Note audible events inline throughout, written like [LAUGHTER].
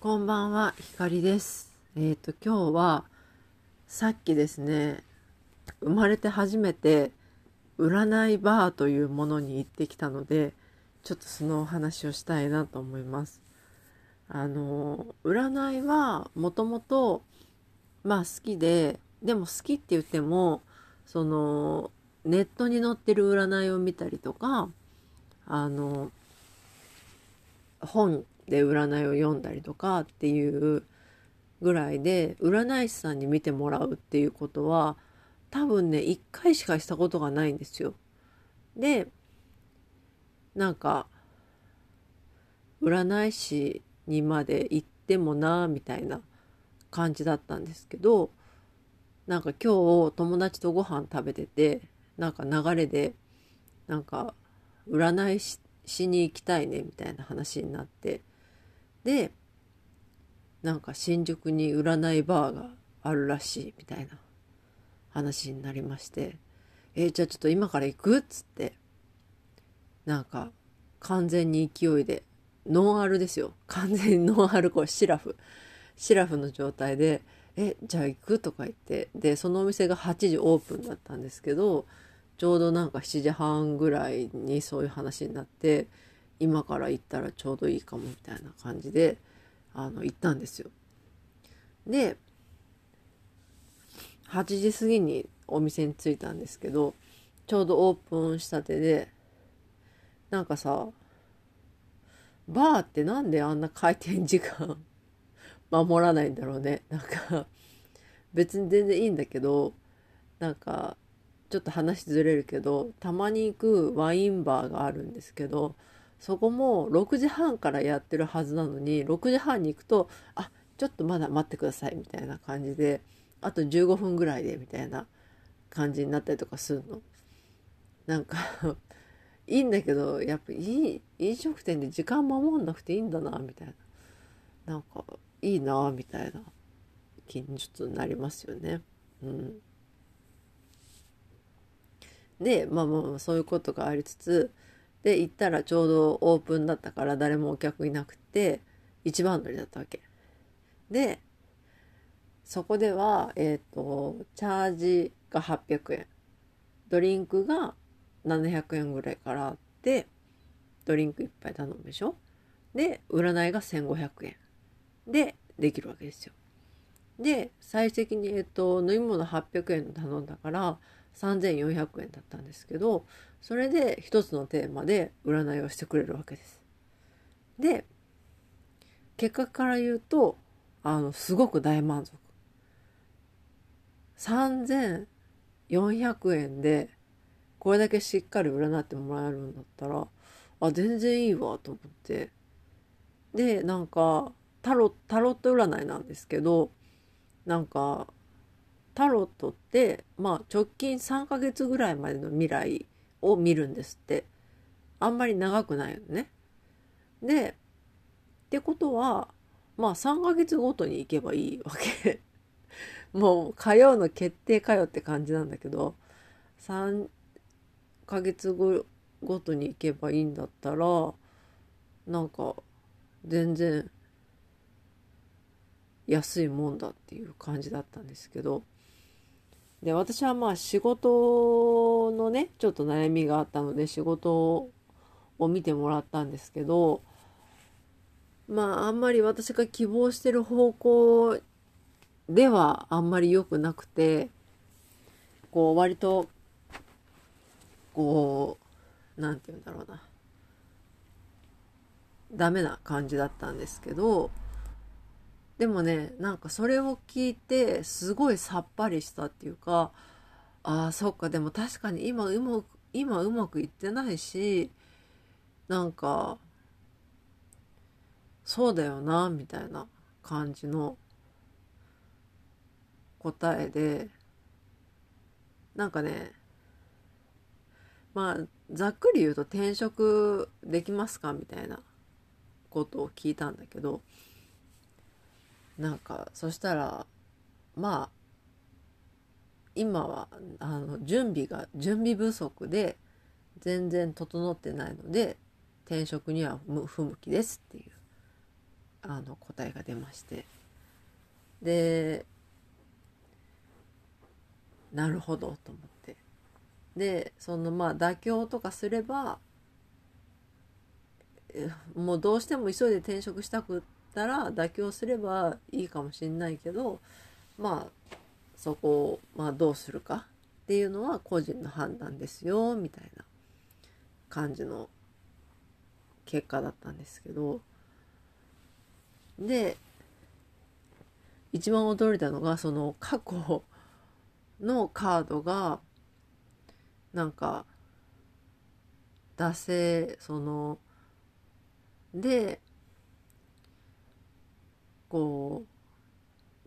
こんばんは、ひかりです。えっ、と、今日は、さっきですね、生まれて初めて、占いバーというものに行ってきたので、ちょっとそのお話をしたいなと思います。あの、占いは、もともと、まあ好きで、でも好きって言っても、その、ネットに載ってる占いを見たりとか、あの、本で占いを読んだりとかっていうぐらいで占い師さんに見てもらうっていうことは多分ね一回しかしたことがないんですよ。でなんか占い師にまで行ってもなみたいな感じだったんですけどなんか今日友達とご飯食べててなんか流れでなんか占い師に行きたいねみたいな話になってでなんか新宿に占いバーがあるらしいみたいな話になりまして「えーじゃあちょっと今から行く?」っつってなんか完全に勢いでノンアルですよ完全に [LAUGHS] ノンアルコールシラフシラフの状態で「えじゃあ行く?」とか言ってでそのお店が8時オープンだったんですけどちょうどなんか7時半ぐらいにそういう話になって今から行ったらちょうどいいかもみたいな感じであの行ったんですよ。で8時過ぎにお店に着いたんですけどちょうどオープンしたてでなんかさバーってなんであんな開店時間 [LAUGHS] 守らないんだろうねなんか別に全然いいんだけどなんかちょっと話ずれるけどたまに行くワインバーがあるんですけどそこも6時半からやってるはずなのに6時半に行くと「あちょっとまだ待ってください」みたいな感じであと15分ぐらいでみたいな感じになったりとかするの。なんか [LAUGHS] いいんだけどやっぱいい飲食店で時間守んなくていいんだなみたいななんかいいなみたいな気にちょっとなりますよね。うんでまあまあまあそういうことがありつつで行ったらちょうどオープンだったから誰もお客いなくて一番乗りだったわけ。でそこではえっ、とチャージが800円ドリンクが700円ぐらいからあってドリンク一杯頼むでしょで占いが1500円でできるわけですよ。で最終的に、えっと、飲み物800円頼んだから3400円だったんですけどそれで一つのテーマで占いをしてくれるわけです。で結果から言うとあのすごく大満足。3400円でこれだけしっかり占ってもらえるんだったらあ全然いいわと思ってでなんかタロタロット占いなんですけどなんかタロットって、まあ、直近3ヶ月ぐらいまでの未来を見るんですってあんまり長くないよね。でってことはまあ3ヶ月ごとに行けばいいわけ。[LAUGHS] もう通うの決定かよって感じなんだけど3ヶ月ごごとに行けばいいんだったらなんか全然安いもんだっていう感じだったんですけどで私はまあ仕事のねちょっと悩みがあったので仕事を見てもらったんですけどまああんまり私が希望してる方向ではあんまり良くなくてこう割とこうなんて言うんだろうな。ダメな感じだったんですけどでもねなんかそれを聞いてすごいさっぱりしたっていうかああそっかでも確かに今うまく今うまくいってないしなんかそうだよなみたいな感じの答えでなんかねまあざっくり言うと転職できますかみたいなことを聞いたんだけどなんかそしたらまあ今はあの準備が準備不足で全然整ってないので転職には不向きですっていうあの答えが出まして。でなるほどと思って。でそのまあ妥協とかすればもうどうしても急いで転職したくったら妥協すればいいかもしれないけどまあそこをまあどうするかっていうのは個人の判断ですよみたいな感じの結果だったんですけど。で一番驚いたのがその過去のカードがなんか惰性そのでこ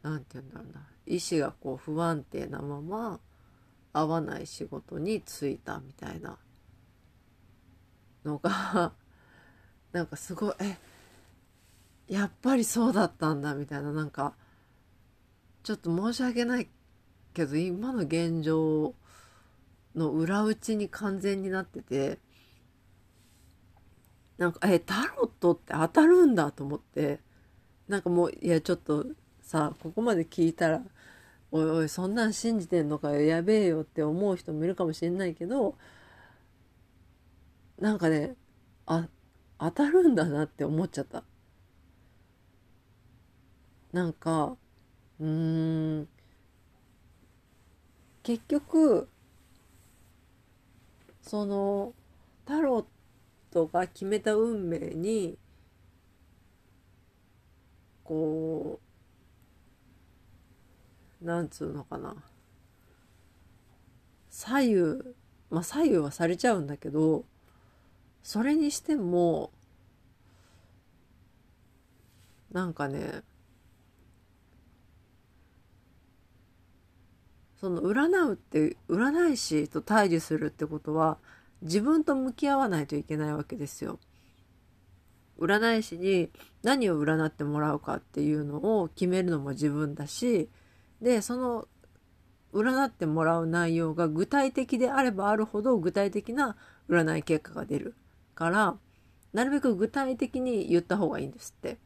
うなんて言うんだろうな。意志がこう不安定なまま合わない仕事に就いたみたいな。のが [LAUGHS] なんかすごいえやっぱりそうだったんだみたいな。なんかちょっと申し訳ないけど今の現状の裏打ちに完全になっててなんかえタロットって当たるんだと思って。なんかもういやちょっとさここまで聞いたらおいおいそんなん信じてんのかよやべえよって思う人もいるかもしれないけどなんかねあ当たるんだなって思っちゃった。なんかうーん結局そのタロットが決めた運命にこうなんつうのかな左右まあ左右はされちゃうんだけどそれにしてもなんかねその占うって占い師と対峙するってことは自分と向き合わないといけないわけですよ。占い師に何を占ってもらうかっていうのを決めるのも自分だしでその占ってもらう内容が具体的であればあるほど具体的な占い結果が出るからなるべく具体的に言った方がいいんですって。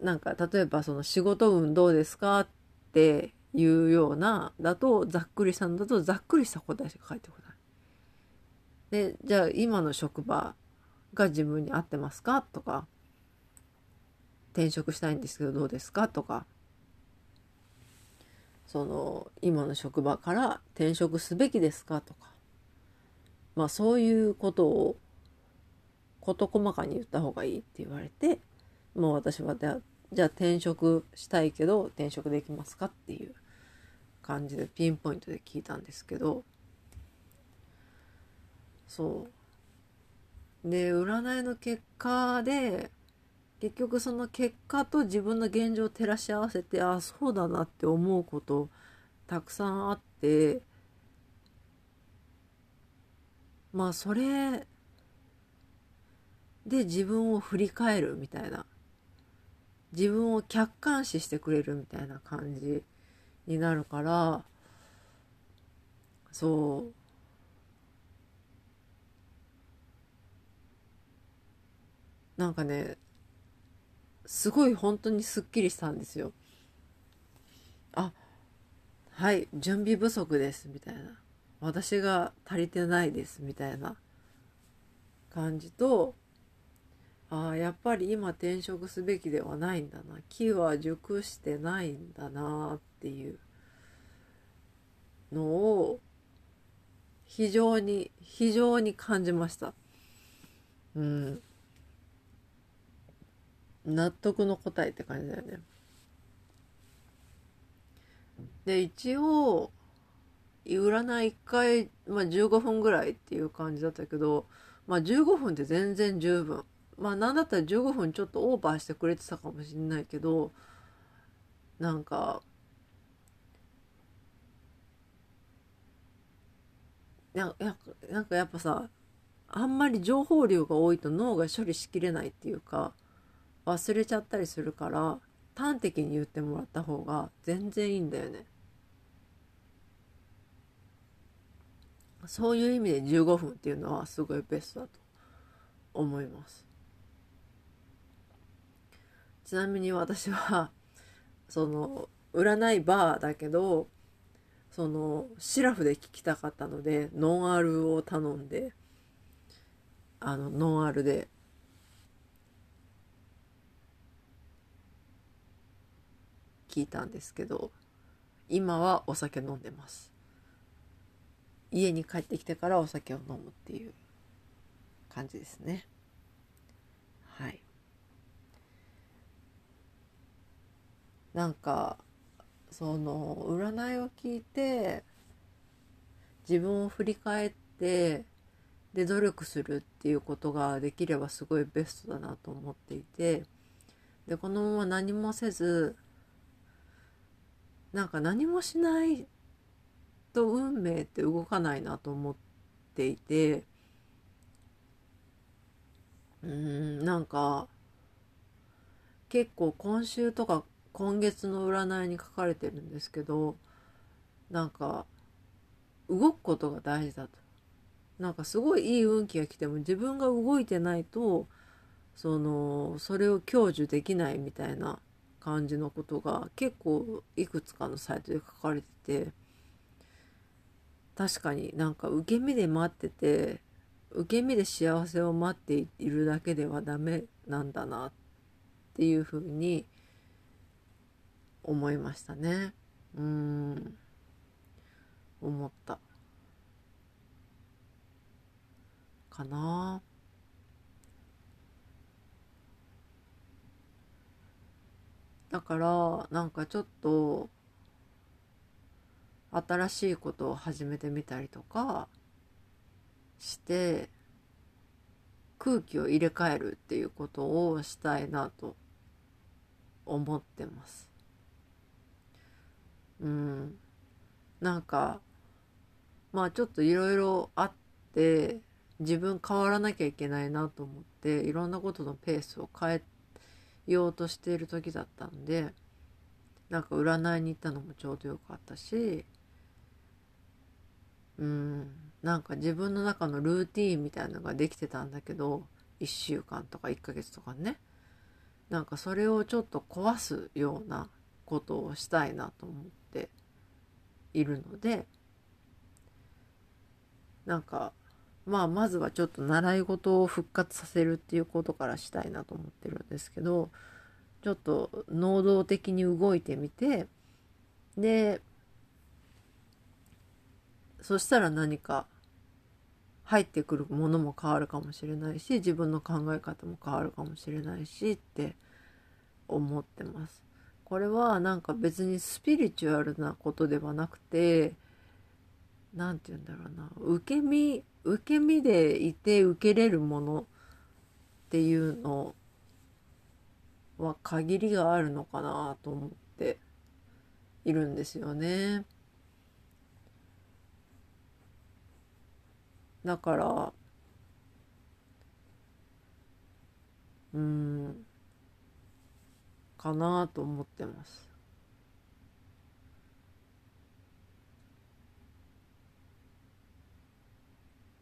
なんか例えばその仕事運どうですかっていうようなだとざっくりしたんだとざっくりした答えしか返ってこない。でじゃあ今の職場が自分に合ってますか？とか。転職したいんですけどどうですか？とか。その今の職場から転職すべきですか？とか。まあそういうことを事細かに言った方がいいって言われてもう私はじゃあ転職したいけど転職できますか？っていう感じでピンポイントで聞いたんですけど。そう。で占いの結果で結局その結果と自分の現状を照らし合わせてあそうだなって思うことたくさんあってまあそれで自分を振り返るみたいな。自分を客観視してくれるみたいな感じになるからそう。なんかねすごい本当にすっきりしたんですよ。あはい準備不足ですみたいな。私が足りてないですみたいな感じとああやっぱり今転職すべきではないんだな。木は熟してないんだなっていうのを非常に非常に感じました。うん。納得の答えって感じだよね。で一応占い1回、まあ、15分ぐらいっていう感じだったけどまあ15分って全然十分。まあなんだったら15分ちょっとオーバーしてくれてたかもしんないけどなんかやなんかやっぱさあんまり情報量が多いと脳が処理しきれないっていうか忘れちゃったりするから端的に言ってもらった方が全然いいんだよね。そういう意味で15分っていうのはすごいベストだと思います。ちなみに私はその占いバーだけどそのシラフで聞きたかったのでノンアルを頼んであのノンアルで聞いたんですけど今はお酒飲んでます。家に帰ってきてからお酒を飲むっていう感じですね。はい。なんかその占いを聞いて自分を振り返ってで努力するっていうことができればすごいベストだなと思っていてでこのまま何もせずなんか何もしないと運命って動かないなと思っていてうんなんか結構今週とか今月の占いに書かれてるんですけどなんか動くことが大事だと。なんかすごいいい運気が来ても自分が動いてないとそのそれを享受できないみたいな感じのことが結構いくつかのサイトで書かれてて確かになんか受け身で待ってて受け身で幸せを待っているだけではダメなんだなっていうふうに思いましたね。うん。思った。かな。だからなんかちょっと新しいことを始めてみたりとかして空気を入れ替えるっていうことをしたいなと思ってます。うん。なんか、まあちょっといろいろあって、自分変わらなきゃいけないなと思って、いろんなことのペースを変えようとしている時だったんで、なんか占いに行ったのもちょうどよかったし、うん、なんか自分の中のルーティーンみたいなのができてたんだけど、1週間とか1ヶ月とかね。なんかそれをちょっと壊すようなことをしたいなと思っているのでなんかまあまずはちょっと習い事を復活させるっていうことからしたいなと思ってるんですけどちょっと能動的に動いてみてでそしたら何か入ってくるものも変わるかもしれないし自分の考え方も変わるかもしれないしって思ってます。これはなんか別にスピリチュアルなことではなくて何て言うんだろうな受け身受け身でいて受けれるものっていうのは限りがあるのかなと思っているんですよね。だからうんかなと思ってます。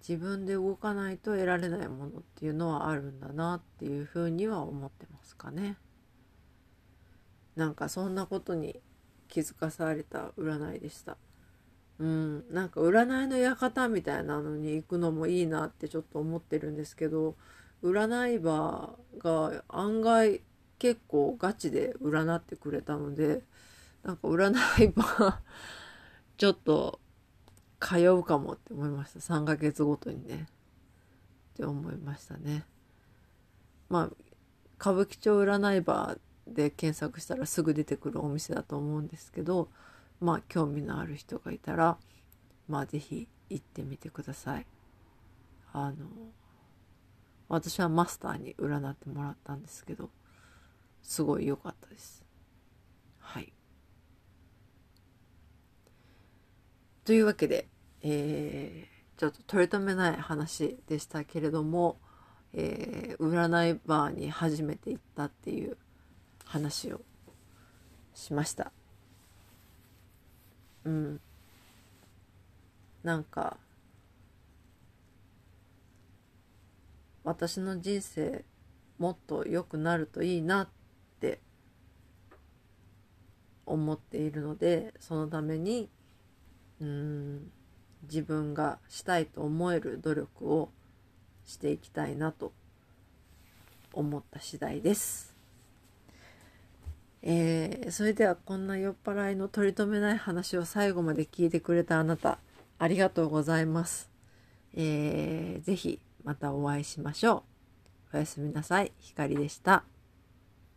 自分で動かないと得られないものっていうのはあるんだなっていうふうには思ってますかね。なんかそんなことに気づかされた占いでした。うん、なんか占いの館みたいなのに行くのもいいなってちょっと思ってるんですけど占い場が案外結構ガチで占ってくれたのでなんか占い場 [LAUGHS] ちょっと通うかもって思いました。3ヶ月ごとにね。って思いましたね。まあ歌舞伎町占い場で検索したらすぐ出てくるお店だと思うんですけどまあ興味のある人がいたらまあ是非行ってみてください。あの私はマスターに占ってもらったんですけどすごい良かったです。はい。というわけで、えー、ちょっと取り留めない話でしたけれども、えー、占いバーに初めて行ったっていう話をしました。うん。なんか、私の人生もっと良くなるといいなって思っているのでそのためにうん自分がしたいと思える努力をしていきたいなと思った次第です。えー、それではこんな酔っ払いの取り留めない話を最後まで聞いてくれたあなたありがとうございます。えー、ぜひまたお会いしましょう。おやすみなさい。ひかりでした。